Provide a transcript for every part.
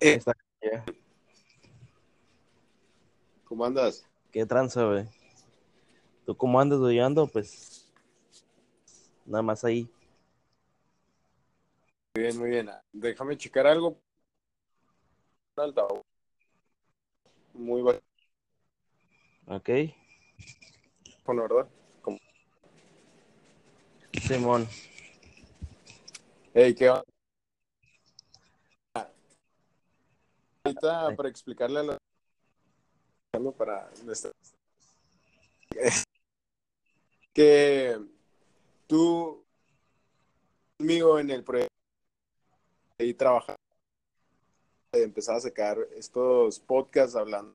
Eh. ¿Cómo andas? ¿Qué tranza, güey? ¿Tú cómo andas, güey? Ando, pues, nada más ahí. Muy bien, muy bien. Déjame checar algo. Muy bueno, ¿Ok? ¿verdad? Como- Simón. Hey, ¿qué onda? Ahorita para explicarle a la para que tú conmigo en el proyecto y trabajar empezaba a sacar estos podcasts hablando.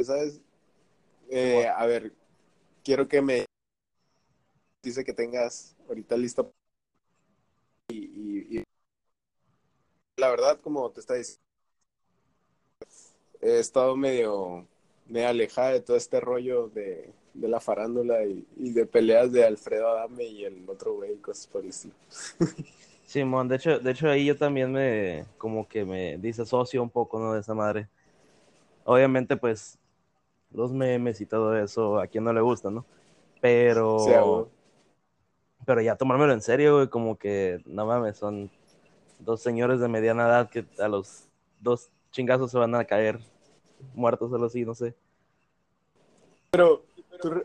¿sabes? Eh, a ver, quiero que me dice que tengas ahorita y, y- y la verdad, como te está diciendo, he estado medio, medio alejada de todo este rollo de, de la farándula y, y de peleas de Alfredo Adame y el otro güey, cosas por el estilo. Simón, de hecho, de hecho ahí yo también me, como que me disasocio un poco, ¿no? De esa madre. Obviamente, pues, los memes y todo eso, a quien no le gusta, ¿no? Pero, pero ya tomármelo en serio, güey, como que, no mames, son dos señores de mediana edad que a los dos chingazos se van a caer muertos o algo así, no sé. pero ¿tú,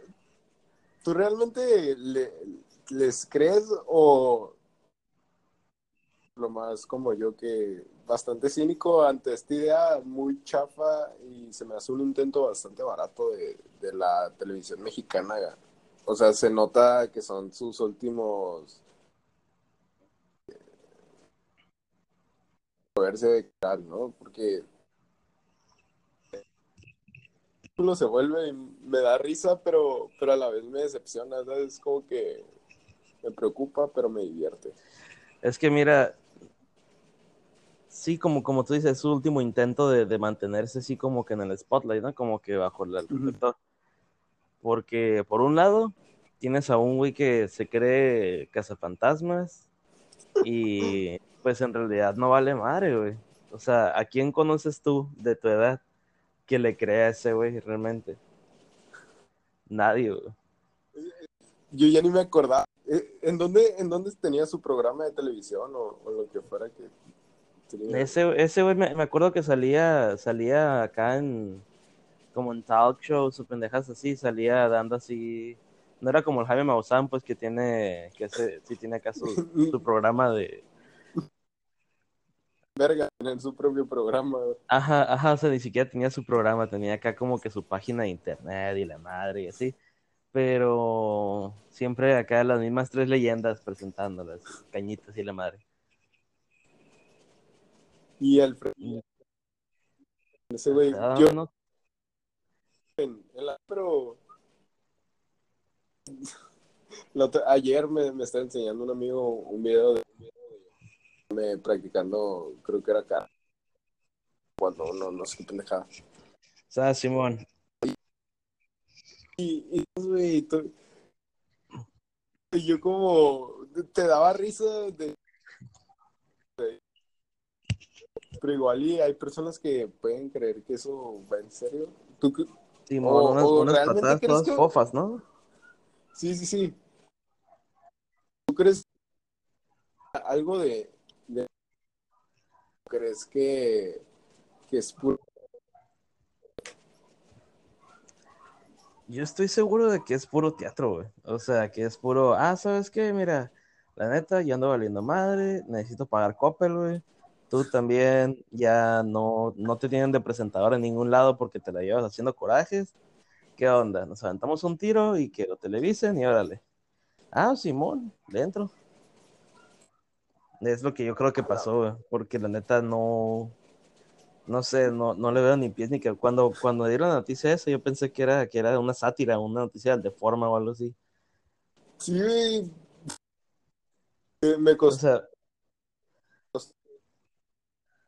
tú realmente le- les crees o lo más como yo que bastante cínico ante esta idea muy chafa y se me hace un intento bastante barato de, de la televisión mexicana. O sea, se nota que son sus últimos verse de tal, ¿no? Porque uno se vuelve y me da risa, pero, pero a la vez me decepciona, ¿sabes? Es como que me preocupa, pero me divierte. Es que mira, sí, como, como tú dices, es su último intento de, de mantenerse así como que en el spotlight, ¿no? Como que bajo el reflector. Porque por un lado, tienes a un güey que se cree cazafantasmas y pues en realidad no vale madre, güey. O sea, ¿a quién conoces tú de tu edad que le crea a ese güey realmente? Nadie, güey. Yo ya ni me acordaba. Eh, ¿En dónde, en dónde tenía su programa de televisión o, o lo que fuera que tenía? Ese, ese güey me, me acuerdo que salía, salía acá en, como en talk shows o pendejas así, salía dando así, no era como el Jaime Maussan, pues que tiene, que sí tiene acá su, su programa de, Verga, en su propio programa. ajá, ajá, o sea, ni siquiera tenía su programa, tenía acá como que su página de internet y la madre y así, pero siempre acá las mismas tres leyendas presentándolas, cañitas y la madre. Y Alfredo, ese güey, yo no, en, en la, pero la otra- ayer me, me estaba enseñando un amigo un video de me practicando, creo que era acá, cuando no, no sé qué pendejada. Simón, Y, y, güey, tú- y yo como, te daba risa de, de- pero igual y hay personas que pueden creer que eso va en serio. ¿Tú, qué- Simón, O- unas, o unas realmente patadas crees todas que- fofas, ¿no? Sí, sí, sí. ¿Tú crees algo de- crees que, que es puro? Yo estoy seguro de que es puro teatro, güey. O sea, que es puro, ah, ¿sabes qué? Mira, la neta, yo ando valiendo madre, necesito pagar Coppel, güey. Tú también ya no, no te tienen de presentador en ningún lado porque te la llevas haciendo corajes. ¿Qué onda? Nos aventamos un tiro y que lo televisen y órale. Ah, Simón, dentro. Es lo que yo creo que pasó, güey, porque la neta no, no sé, no, no le veo ni pies ni que cuando, cuando dieron la noticia esa, yo pensé que era, que era una sátira, una noticia de forma o algo así. Sí, güey. Me O costó sea,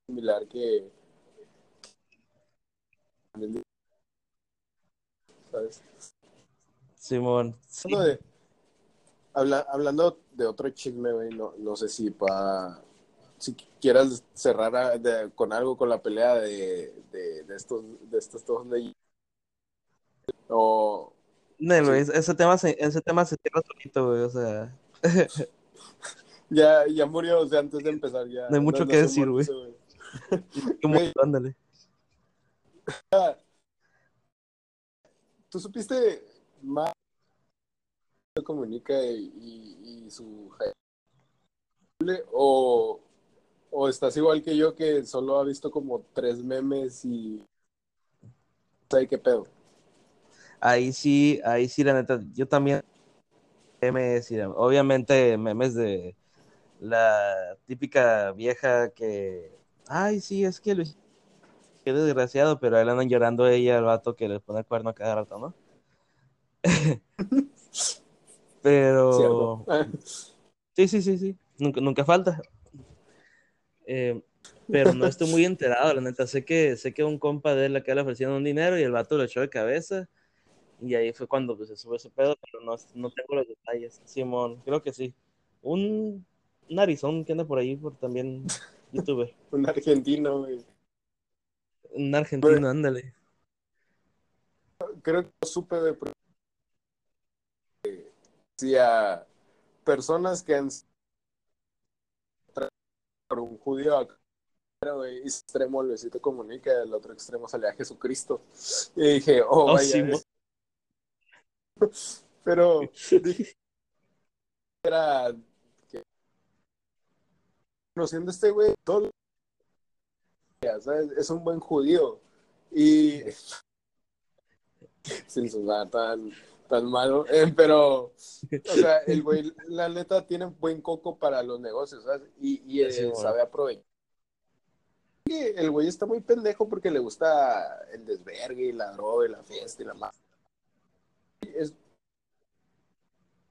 similar que, ¿sabes? Simón, sí, de, habla- hablando de otro chisme, güey, no, no sé si pa, si quieras cerrar a- de- con algo con la pelea de, de, de estos de estos dos de o Sí. güey, ese tema se, ese tema se cierra solito, güey, o sea, ya ya murió o sea antes de empezar ya No hay mucho que decir, güey. ándale. tú supiste más comunica y, y, y su o o estás igual que yo que solo ha visto como tres memes y ¿sabe qué pedo? Ahí sí, ahí sí, la neta, yo también memes, y, obviamente memes de la típica vieja que, ay, sí, es que Luis, qué desgraciado, pero ahí andan llorando ella, al vato que le pone el cuerno a cada rato, ¿no? pero, sí, sí, sí, sí, nunca, nunca falta. Eh, pero no estoy muy enterado, la neta, sé que, sé que un compa de él acá le ofrecieron un dinero y el vato lo echó de cabeza. Y ahí fue cuando pues, se sube ese pedo, pero no, no tengo los detalles. Simón, creo que sí. Un, un narizón que anda por ahí, por también youtuber. Un argentino, güey. Un argentino, ándale. Creo que no supe de pro- si a personas que han por un judío y extremo Luisito comunica, el otro extremo salía Jesucristo. Y dije, oh, Oh, vaya. Pero dije era que conociendo a este güey, todo es un buen judío. Y sin sonar tan, tan malo, eh, pero, o sea, el güey, la neta, tiene buen coco para los negocios, ¿sabes? Y, y eh, Sí, sabe aprovechar. El güey está muy pendejo porque le gusta el desvergue y la droga y la fiesta y la más. Es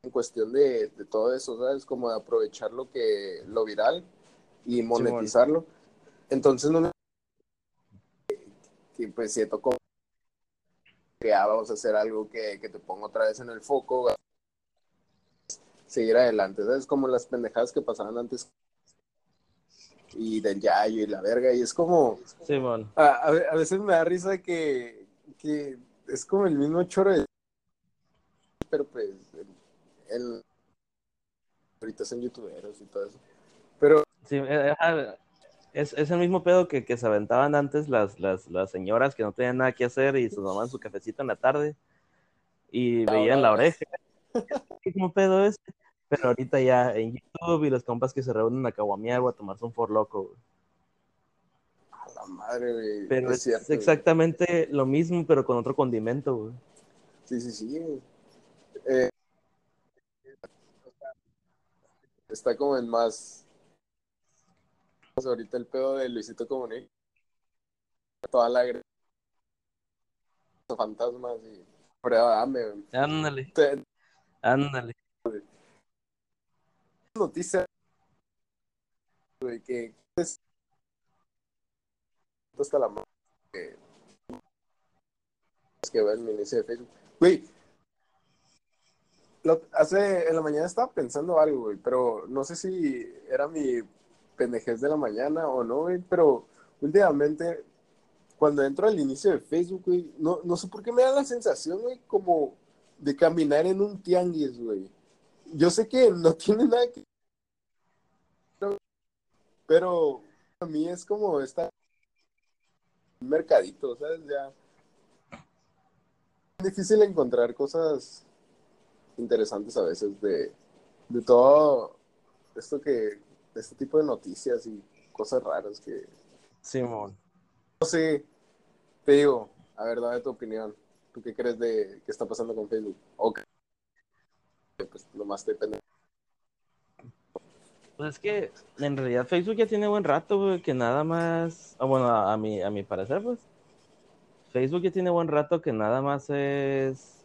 en cuestión de, de todo eso, ¿sabes? Como de aprovechar lo que, lo viral y monetizarlo. Entonces no me que pues siento como que vamos a hacer algo que, que te ponga otra vez en el foco, seguir adelante, ¿sabes? Como las pendejadas que pasaban antes y del yayo y la verga, y es como, Simón. a, a, a veces me da risa que, que es como el mismo choro de... Pero pues, el, ahorita son youtuberos y todo eso. Pero Sí, eh, es, es el mismo pedo que, que se aventaban antes las, las, las señoras que no tenían nada que hacer y se tomaban su cafecito en la tarde y veían la oreja. ¿Qué como pedo es? Pero ahorita ya en YouTube y los compas que se reúnen a caguamear o a tomarse un for loco. güey. a la madre, güey, Pero es es, cierto, güey. exactamente lo mismo, pero con otro condimento, güey. Sí, sí, sí. güey. Eh, está como en más. Pues, ahorita el pedo de Luisito Comunica. Toda la fantasmas y prueba dame. güey. Ándale, Te- ándale. Noticia que es hasta la que es que va en mi inicio de Facebook. Güey, lo- hace en la mañana estaba pensando algo, güey, pero no sé si era mi pendejez de la mañana o no, güey, pero últimamente cuando entro al inicio de Facebook, güey, no, no sé por qué me da la sensación, güey, como de caminar en un tianguis, güey. Yo sé que no tiene nada que pero a mí es como esta un mercadito, ¿sabes? Ya es difícil encontrar cosas interesantes a veces de, de todo esto que, este tipo de noticias y cosas raras que, Simón. no sé, te digo, a ver, dame tu opinión. ¿Tú qué crees de qué está pasando con Facebook? O que pues nomás depende. Pues es que en realidad Facebook ya tiene buen rato, güey, que nada más, ah, bueno, a, a mi, a mi parecer, pues, Facebook ya tiene buen rato que nada más es,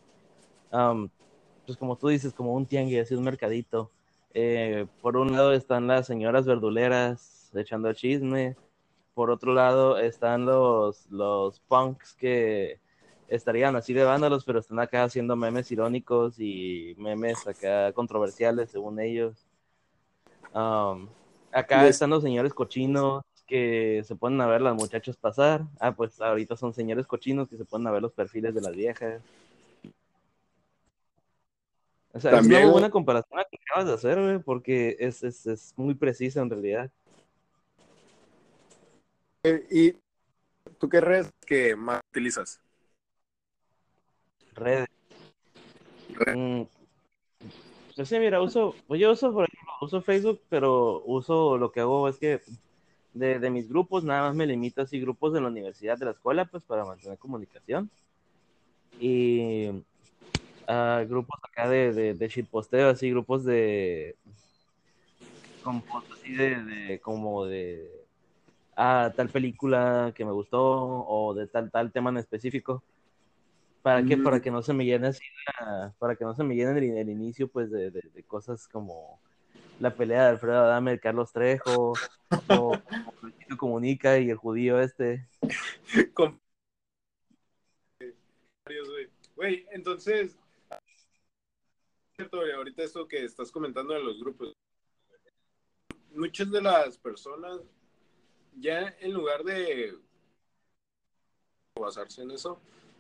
am, pues como tú dices, como un tianguis, así un mercadito. Eh, por un lado están las señoras verduleras echando chisme, por otro lado están los, los punks que estarían así de vándalos, pero están acá haciendo memes irónicos y memes acá controversiales, según ellos. Um, Acá están los señores cochinos que se ponen a ver las muchachas pasar. Ah, pues ahorita son señores cochinos que se ponen a ver los perfiles de las viejas. O sea, es También- una muy buena comparación que acabas de hacer, güey, porque es, es, es muy precisa en realidad. eh, ¿Y tú qué redes que más utilizas? Redes. Red. Mm, Pues sí, mira, uso, pues yo uso, por ejemplo, uso Facebook, pero uso lo que hago es que de, de mis grupos, nada más me limito así, grupos de la universidad, de la escuela, pues para mantener comunicación. Y ah, grupos acá de, de, de shitposteo, así, grupos de, con así de, de, como de, ah, tal película que me gustó, o de tal, tal tema en específico. ¿Para? Mm. Para que no se me llene así, la- para que no se me llene el, el inicio, pues, de, de, de cosas como la pelea de Alfredo Adame, Carlos Trejo, o Luisito Comunica y el judío este. Con-. Güey, entonces, cierto, ahorita esto que estás comentando de los grupos, muchas de las personas ya en lugar de basarse en eso,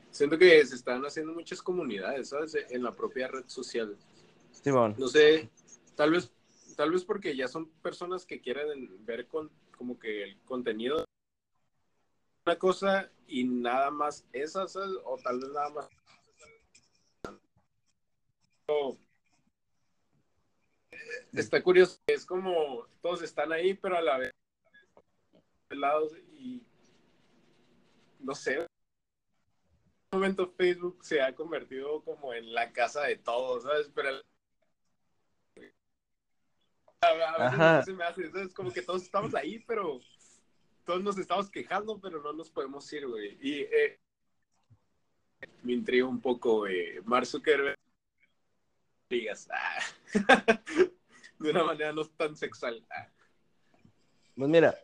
siento que se están haciendo muchas comunidades, ¿sabes? En la propia red social. Simón. No sé, tal vez, tal vez porque ya son personas que quieren ver con, como que el contenido una cosa y nada más esa, ¿sabes? O tal vez nada más. Está curioso, es como todos están ahí, pero a la vez lados y no sé. En un momento Facebook se ha convertido como en la casa de todos, ¿sabes? Pero a, veces Ajá. se me hace, ¿sabes? Como que todos estamos ahí, pero todos nos estamos quejando, pero no nos podemos ir, güey. Y eh, me intriga un poco, güey. Mark Zuckerberg, digas, ah, de una manera no tan sexual. Pues mira,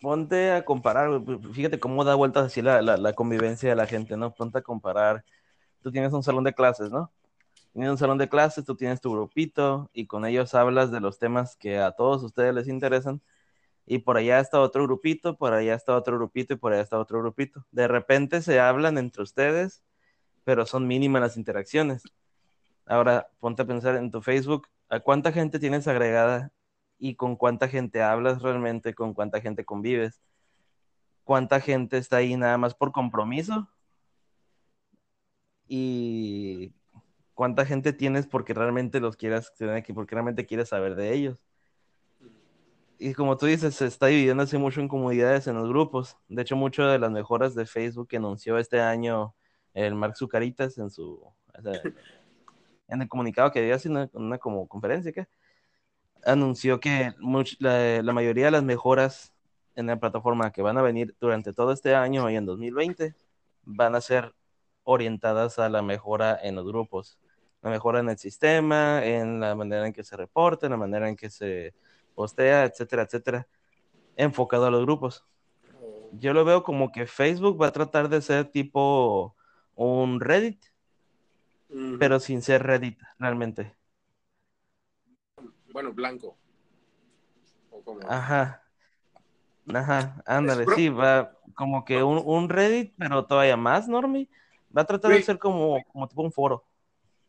ponte a comparar, güey, fíjate cómo da vueltas así la, la, la convivencia de la gente, ¿no? Ponte a comparar. Tú tienes un salón de clases, ¿no? Tienes un salón de clases, tú tienes tu grupito y con ellos hablas de los temas que a todos ustedes les interesan. Y por allá está otro grupito, por allá está otro grupito y por allá está otro grupito. De repente se hablan entre ustedes, pero son mínimas las interacciones. Ahora, ponte a pensar en tu Facebook, ¿a cuánta gente tienes agregada y con cuánta gente hablas realmente, con cuánta gente convives? ¿Cuánta gente está ahí nada más por compromiso? Y cuánta gente tienes porque realmente los quieras tener aquí, porque realmente quieres saber de ellos. Y como tú dices, se está dividiéndose mucho en comunidades, en los grupos. De hecho, muchas de las mejoras de Facebook que anunció este año el Mark Zucaritas en su en el comunicado que dio así una, una como conferencia que anunció que much- la, la mayoría de las mejoras en la plataforma que van a venir durante todo este año y en 2020 van a ser orientadas a la mejora en los grupos, la mejora en el sistema, en la manera en que se reporta, en la manera en que se postea, etcétera, etcétera, enfocado a los grupos. Yo lo veo como que Facebook va a tratar de ser tipo un Reddit, Pero sin ser Reddit realmente. Bueno, blanco. O como... Ajá. Ajá, ándale, sí, va como que un, un Reddit, pero todavía más, Normie. Va a tratar de ser como, como tipo un foro.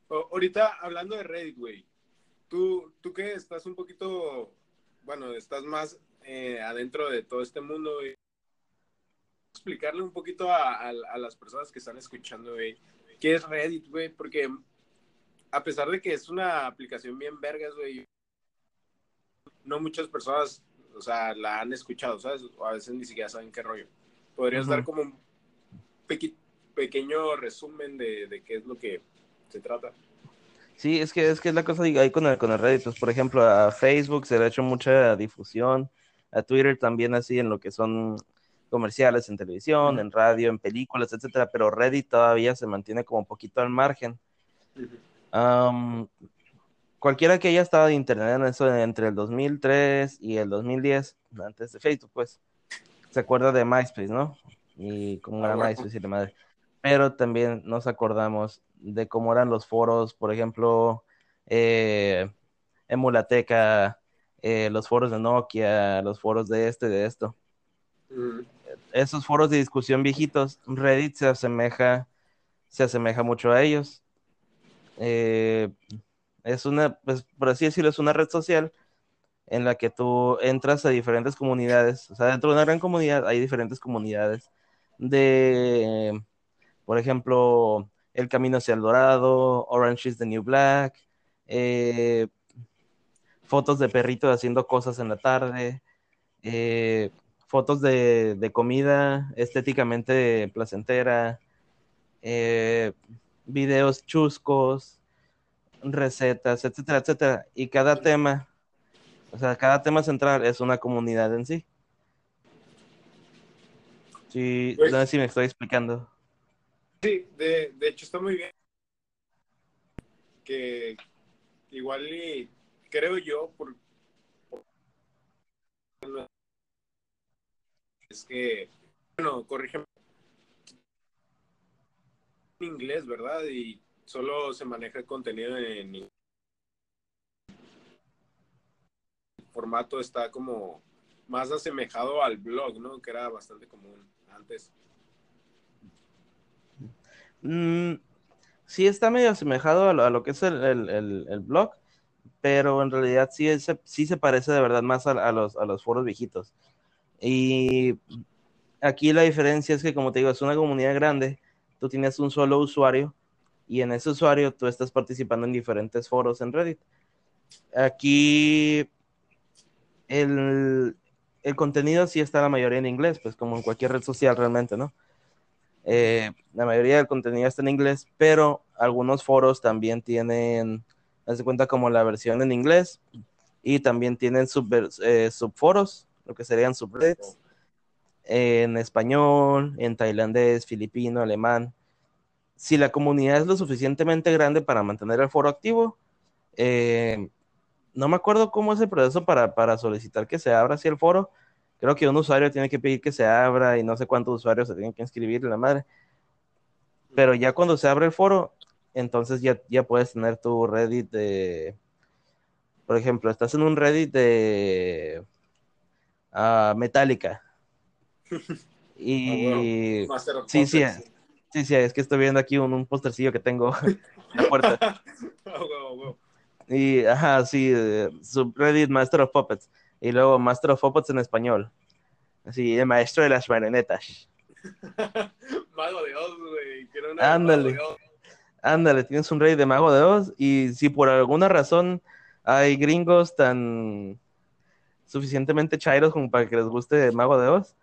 O- ahorita hablando de Reddit, güey. Tú, tú que estás un poquito, bueno, estás más eh, adentro de todo este mundo, güey. Explicarle un poquito a, a- a las personas que están escuchando, güey, qué es Reddit, güey, porque a pesar de que es una aplicación bien vergas, güey, no muchas personas, o sea, la han escuchado, ¿sabes? O a veces ni siquiera saben qué rollo. ¿Podrías dar como un pequeño resumen de, de qué es lo que se trata? Sí, es que es que es la cosa ahí con el, con el Reddit. Pues, por ejemplo, a Facebook se le ha hecho mucha difusión, a Twitter también así en lo que son comerciales en televisión, en radio, en películas, etcétera, pero Reddit todavía se mantiene como un poquito al margen. Cualquiera que haya estado de internet en eso entre el 2003 y el 2010, antes de Facebook, pues, se acuerda de MySpace, ¿no? Y cómo Ah, era bueno. MySpace y la madre. Pero también nos acordamos de cómo eran los foros, por ejemplo, eh, Emulateca, eh, los foros de Nokia, los foros de este, de esto. Mm. Esos foros de discusión viejitos, Reddit se asemeja, se asemeja mucho a ellos. Eh, es una, pues, por así decirlo, es una red social en la que tú entras a diferentes comunidades. O sea, dentro de una gran comunidad hay diferentes comunidades de, por ejemplo, El Camino hacia el Dorado, Orange is the New Black, eh, fotos de perritos haciendo cosas en la tarde, eh, fotos de, de, comida estéticamente placentera, eh, videos chuscos, recetas, etcétera, etcétera. Y cada tema, o sea, cada tema central es una comunidad en sí. Sí, Pues- no sé si me estoy explicando. Sí, de, de hecho está muy bien. Que igual y creo yo, por, por- es que, bueno, corrígeme. En inglés, ¿verdad? Y solo se maneja el contenido en inglés. El formato está como más asemejado al blog, ¿no? Que era bastante común antes. Mm, sí está medio asemejado a lo, que es el, el- el- el blog, pero en realidad sí, es- sí se parece de verdad más a, a los, a los foros viejitos. Y aquí la diferencia es que, como te digo, es una comunidad grande, tú tienes un solo usuario y en ese usuario tú estás participando en diferentes foros en Reddit. Aquí el, el contenido sí está la mayoría en inglés, pues como en cualquier red social realmente, ¿no? Eh, la mayoría del contenido está en inglés, pero algunos foros también tienen, haz de cuenta como la versión en inglés y también tienen subver- eh, subforos, lo que serían subreddits, en español, en tailandés, filipino, alemán. Si la comunidad es lo suficientemente grande para mantener el foro activo, eh, no me acuerdo cómo es el proceso para, para solicitar que se abra así el foro. Creo que un usuario tiene que pedir que se abra y no sé cuántos usuarios se tienen que inscribir, la madre. Pero ya cuando se abre el foro, entonces ya, ya puedes tener tu Reddit de. Por ejemplo, estás en un Reddit de. ah, Metallica. Y. Master of Sí, sí, sí, sí, es que estoy viendo aquí un, un postercillo que tengo en la puerta. Ah. Y, ajá, sí, eh, subreddit Master of Puppets. Y luego Master of Puppets en español. Así, el maestro de las marionetas. Mago de Oz, güey. Ándale. Ándale, tienes un rey de Mago de Oz. Y si por alguna razón hay gringos tan suficientemente chairos como para que les guste Mago de Oz,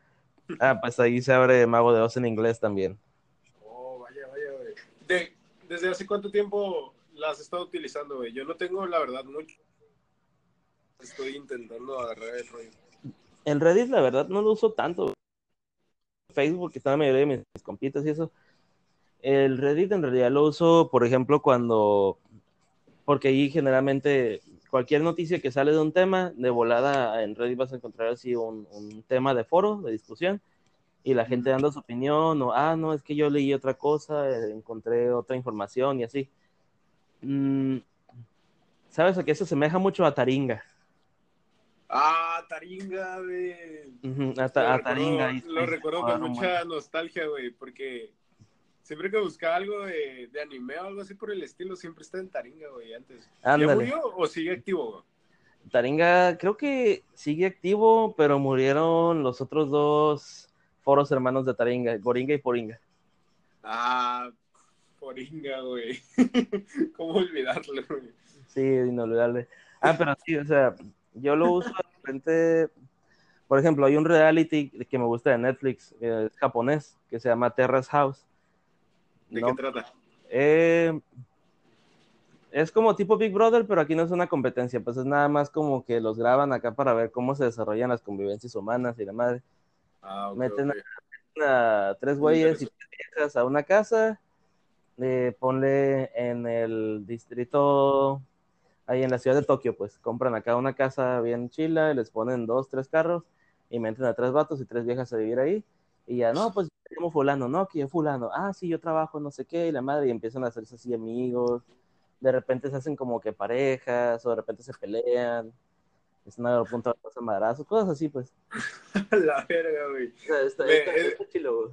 ah, pues ahí se abre Mago de Oz en inglés también. Oh, vaya, vaya, güey. De- ¿Desde hace cuánto tiempo las has estado utilizando, güey? Yo no tengo, la verdad, mucho. Estoy intentando agarrar el rollo. El Reddit, la verdad, no lo uso tanto. Facebook, que está la mayoría de mis, mis compitas y eso. El Reddit en realidad lo uso, por ejemplo, cuando. Porque ahí generalmente cualquier noticia que sale de un tema, de volada en Reddit vas a encontrar así un, un tema de foro, de discusión, y la gente dando su opinión, o, ah, no, es que yo leí otra cosa, eh, encontré otra información y así. Mm, ¿Sabes a qué se asemeja mucho a Taringa? Ah, Taringa, güey. A, Ta- Taringa. Lo recuerdo con mucha nostalgia, güey, porque siempre que buscaba algo de, de anime o algo así por el estilo, siempre está en Taringa, güey, antes. ¿Ya Ándale. murió o sigue activo, güey? Taringa creo que sigue activo, pero murieron los otros dos foros hermanos de Taringa, Goringa y Poringa. Ah, Poringa, güey. ¿Cómo olvidarlo, güey? Sí, inolvidable. Ah, pero sí, o sea, yo lo uso de repente. Por ejemplo, hay un reality que me gusta de Netflix, eh, es japonés, que se llama Terrace House. ¿De No, qué trata? eh, es como tipo Big Brother, pero aquí no es una competencia, pues es nada más como que los graban acá para ver cómo se desarrollan las convivencias humanas y la madre. Ah, Meten a tres güeyes y viejas a una casa, eh, ponle en el distrito, ahí en la ciudad de Tokio, pues compran acá una casa bien chila y les ponen dos, tres carros y meten a tres vatos y tres viejas a vivir ahí. Y ya, no, pues llamo fulano, no, que yo fulano, ah, sí, yo trabajo, no sé qué, y la madre, y empiezan a hacerse así amigos, de repente se hacen como que parejas, o de repente se pelean, están a punto de pasar madrazos, cosas así, pues. la verga, güey. O sea, está, Me- está- es- está chilo, güey.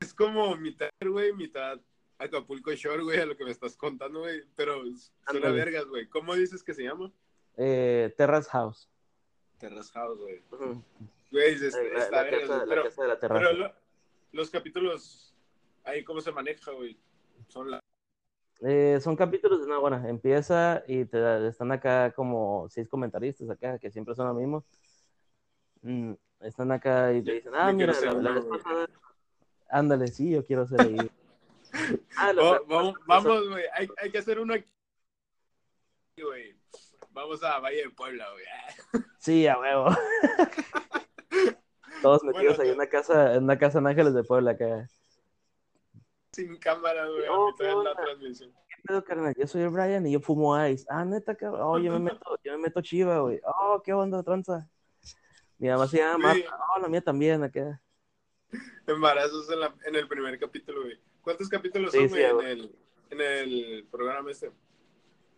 Es como mitad, güey, mitad Acapulco Shore, güey, a lo que me estás contando, güey. Pero suena vergas, güey. ¿Cómo dices que se llama? Eh, Terrace House. Terrace House, güey. Ujú. Güey, es- Eh, La, casa, güey, la pero, casa de la pero terraza. lo- los capítulos, ahí cómo se maneja, güey. Son la... Eh, son capítulos de una buena. Empieza y te da- están acá como seis comentaristas acá, que siempre son los mismos. Mm, están acá y te dicen, ah, mira, la, la uno, vez güey". pasada- Ándale, sí, yo quiero ser ahí. Ah, vamos, la- vamos, güey. Hay, hay que hacer uno aquí, güey. Vamos a Valle de Puebla, güey. Sí, a huevo. Todos metidos Bueno, ahí en una casa, en una casa en Ángeles de Puebla acá. Sin cámara, güey. Oh, a mitad de qué la transmisión. ¿Qué pedo, carnal? Yo soy el Brian y yo fumo ice. Ah, neta, cabrón. Oh, yo me meto, yo me meto chiva, güey. Oh, qué onda, tranza. Mi mamá se llama Sí. Oh, la mía también, acá. Embarazos en, la- en el primer capítulo, güey. ¿Cuántos capítulos Sí, son, sí, güey, en, el, en el programa este?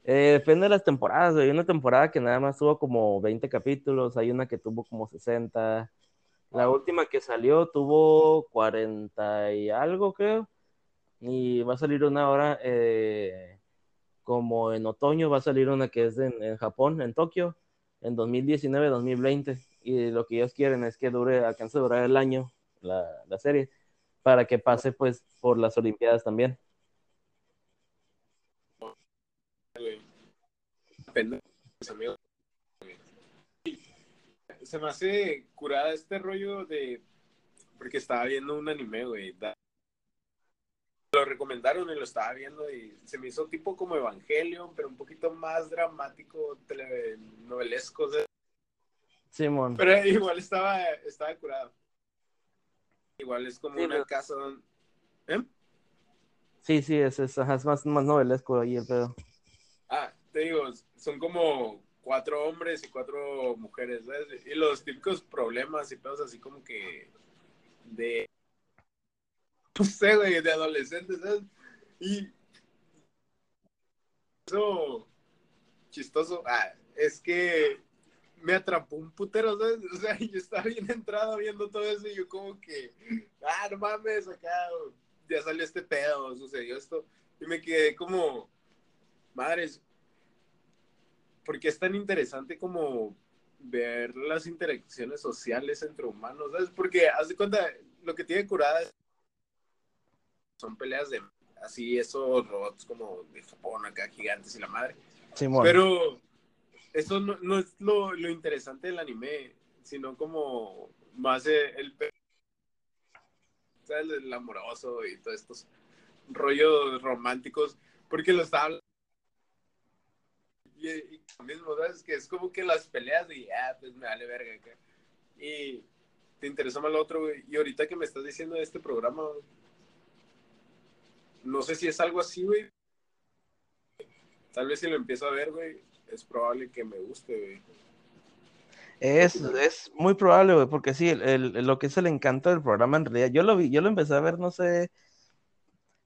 Eh, depende de las temporadas, güey. Hay una temporada que nada más tuvo como 20 capítulos, hay una que tuvo como 60. La última que salió tuvo 40 y algo, creo. Y va a salir una ahora, eh, como en otoño, va a salir una que es en, en Japón, en Tokio, en 2019-2020. Y lo que ellos quieren es que dure, alcance a durar el año la, la serie, para que pase pues por las Olimpiadas también. mis amigos. Se me hace curada este rollo de. Porque estaba viendo un anime, güey. da- Lo recomendaron y lo estaba viendo y se me hizo tipo como Evangelion, pero un poquito más dramático, telenovelesco. o sea, Simón. Pero igual estaba, estaba curado. Igual es como Sí, una pero- casa donde. ¿Eh? Sí, sí, es, es más, más novelesco ahí el pedo. Ah, te digo, son como cuatro hombres y cuatro mujeres, ¿sabes? Y los típicos problemas y pedos así como que de, no güey, de adolescentes, ¿sabes? Y eso chistoso, ah, es que me atrapó un putero, ¿sabes? O sea, yo estaba bien entrado viendo todo eso y yo como que, ah, no mames, acá ya salió este pedo, sucedió esto. Y me quedé como, madres, porque es tan interesante como ver las interacciones sociales entre humanos, ¿sabes? Porque, haz de cuenta, lo que tiene curada son peleas de así, esos robots como de Japón, acá gigantes y la madre. Simón. Pero eso no, no es lo, lo interesante del anime, sino como más el, el amoroso y todos estos rollos románticos, porque lo está hablando. Y, y mismo, ¿sabes? Que es como que las peleas de, ah, pues me vale verga. acá. Y te interesa más lo otro, güey. Y ahorita que me estás diciendo de este programa, no sé si es algo así, güey. Tal vez si lo empiezo a ver, güey, es probable que me guste, güey. Es, es muy probable, güey, porque sí, el- lo que es el encanto del programa en realidad, yo lo vi, yo lo empecé a ver, no sé,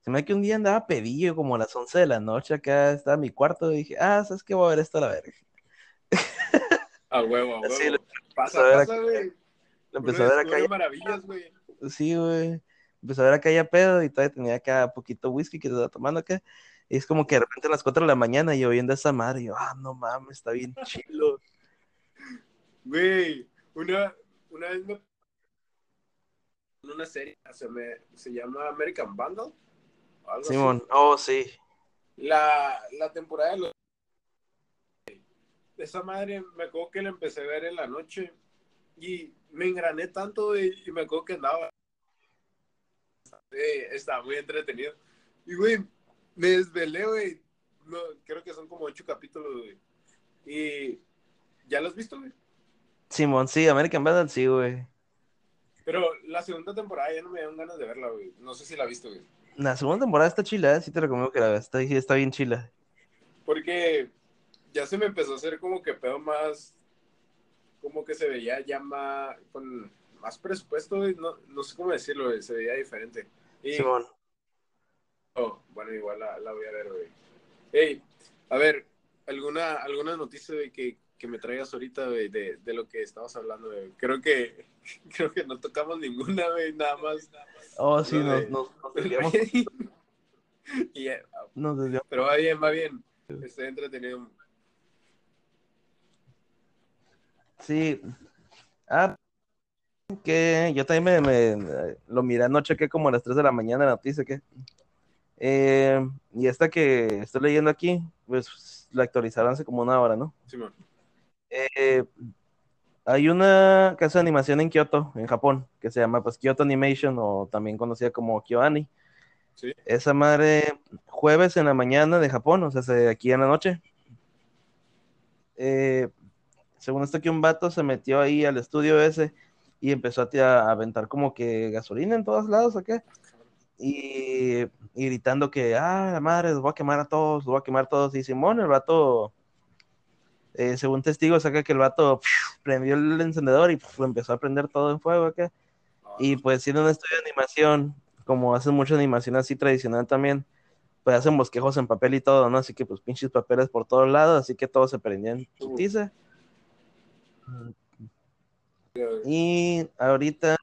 se me da que un día andaba pedillo como a las 11 de la noche, acá estaba en mi cuarto y dije, ah, ¿sabes qué? Voy a ver esto a la verga. A huevo, a huevo. Sí, lo- pasa, a ver pasa, acá. güey. Lo empecé a ver acá, maravillas, güey. sí, güey, empecé a ver acá ya pedo y todavía tenía acá poquito whisky que estaba tomando acá, y es como que de repente a las 4 de la mañana y oyendo esa madre, y yo, ah, no mames, está bien chilo. Güey, una, una vez me... en una serie, se, me, se llama American Vandal. Así. Simón, oh, sí, La, la temporada de los... Esa madre me acuerdo que la empecé a ver en la noche y me engrané tanto güey, y me acuerdo que andaba... Eh, estaba muy entretenido. Y, güey, me desvelé, güey. No, creo que son como ocho capítulos, güey. Y... ¿Ya los has visto, güey? Simón, sí, American Vandal, sí, güey. Pero la segunda temporada ya no me dan ganas de verla, güey. No sé si la has visto, güey. La segunda temporada está chila, ¿eh? sí te recomiendo que la veas, está, está bien chila. Porque ya se me empezó a hacer como que pedo más. Como que se veía ya más. Con más presupuesto. No, no sé cómo decirlo, güey. Se veía diferente. Y, Simón. oh, bueno, igual la, la voy a ver, güey. Hey, a ver, ¿alguna, alguna noticia de que que me traigas ahorita, de, de, lo que estamos hablando. Creo que, creo que no tocamos ninguna, güey, nada más. Oh, sí, nos, nos, nos desviamos. Nos desviamos. pero va bien, va bien. Estoy entretenido. Sí. Ah, que yo también me, me- lo miré anoche, que como a las 3 de la mañana la noticia, que. Eh, y esta que estoy leyendo aquí, pues la actualizaron hace como una hora, ¿no? Simón. Eh, hay una casa de animación en Kioto, en Japón, que se llama pues Kyoto Animation o también conocida como KyoAni. Sí. Esa madre, jueves en la mañana de Japón, o sea, se- aquí en la noche. Eh, según esto que un vato se metió ahí al estudio ese y empezó a, a aventar como que gasolina en todos lados, ¿o qué? Y, y gritando que, ah, la madre, los voy a quemar a todos, los voy a quemar a todos. Y Simón, el vato, eh, según testigos, saca que el vato pf, prendió el encendedor y pf, empezó a prender todo en fuego acá. Y pues siendo un estudio de animación, como hacen mucha animación así tradicional también, pues hacen bosquejos en papel y todo, ¿no? Así que pues pinches papeles por todos lados, así que todo se prendía en. Y ahorita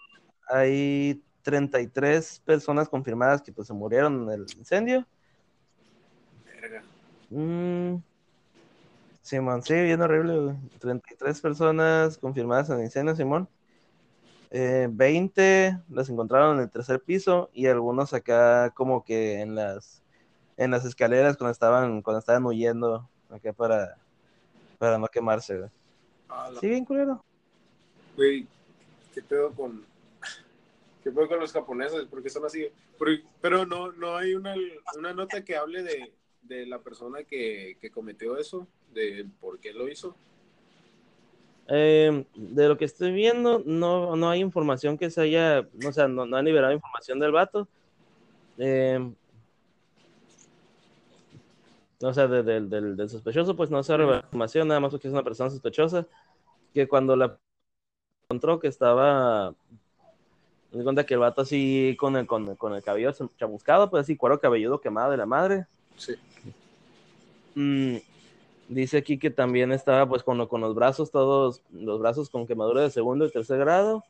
hay 33 personas confirmadas que pues se murieron en el incendio. Verga. Mm. Simón, sí, bien horrible, güey. 33 personas confirmadas en el incendio, Simón. Eh, 20 las encontraron en el tercer piso y algunos acá como que en las en las escaleras cuando estaban cuando estaban huyendo acá para para no quemarse, güey. Ah, la- Sí, bien culero. Güey, ¿qué pedo con. ¿Qué pedo con los japoneses? Porque son así. Pero, pero no, no hay una, una nota que hable de, de la persona que, que cometió eso, de por qué lo hizo. Eh, de lo que estoy viendo, no, no hay información que se haya, o sea, no, no han liberado información del vato. Eh, o sea, de- del- del- del sospechoso, pues no se ha revelado información, nada más porque es una persona sospechosa, que cuando la encontró que estaba, me di cuenta que el vato así con el, con, con el cabello chamuscado, pues así cuero cabelludo quemado de la madre. Sí. Mm, dice aquí que también estaba pues con, con los brazos todos, los brazos con quemadura de segundo y tercer grado,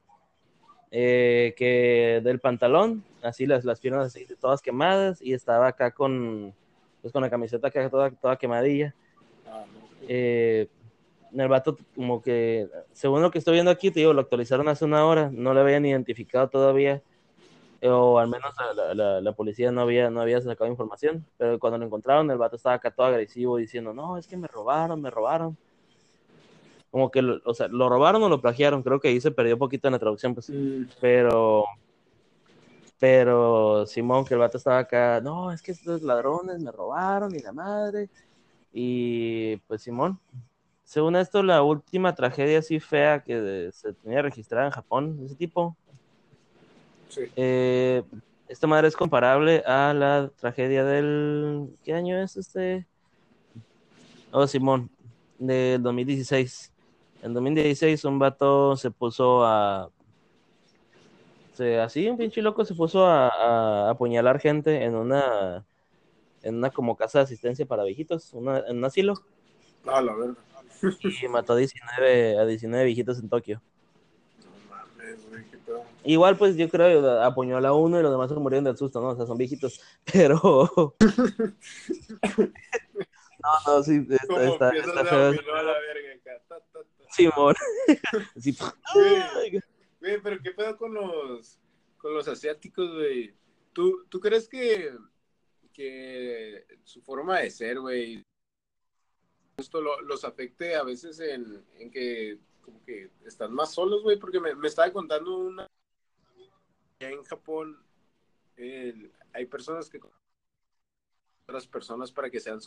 eh, que del pantalón, así las, las piernas así todas quemadas y estaba acá con, pues con la camiseta acá toda, toda quemadilla. Eh, el vato como que, según lo que estoy viendo aquí, te digo, lo actualizaron hace una hora, no lo habían identificado todavía, o al menos la, la- policía no había, no había sacado información, pero cuando lo encontraron, el vato estaba acá todo agresivo diciendo, no, es que me robaron, me robaron. Como que, lo- o sea, lo robaron o lo plagiaron, creo que ahí se perdió un poquito en la traducción, pues, Mm, pero, pero Simón, que el vato estaba acá, no, es que estos ladrones me robaron y la madre, y pues Simón, según esto, la última tragedia así fea que se tenía registrada en Japón, ese tipo, sí. eh, esta madre es comparable a la tragedia del, ¿qué año es este? Oh, Simón, del 2016. En 2016 un vato se puso a, se, así un pinche loco se puso a, a apuñalar gente en una, en una como casa de asistencia para viejitos, una, en un asilo, Ah, la verga. y mató a 19, a 19 viejitos en Tokio. No mames, güey. Igual, pues yo creo que apuñaló a uno y los demás se murieron del susto, ¿no? O sea, son viejitos. Pero. no, no, sí, está, está, está feo. Simón. Sí. Güey, güey, pero qué pedo con los con los asiáticos, güey. ¿Tú, ¿Tú crees que, que su forma de ser, güey, esto lo- los afecte a veces en, en que como que están más solos, güey? Porque me, me estaba contando una en Japón hay personas que otras personas para que sean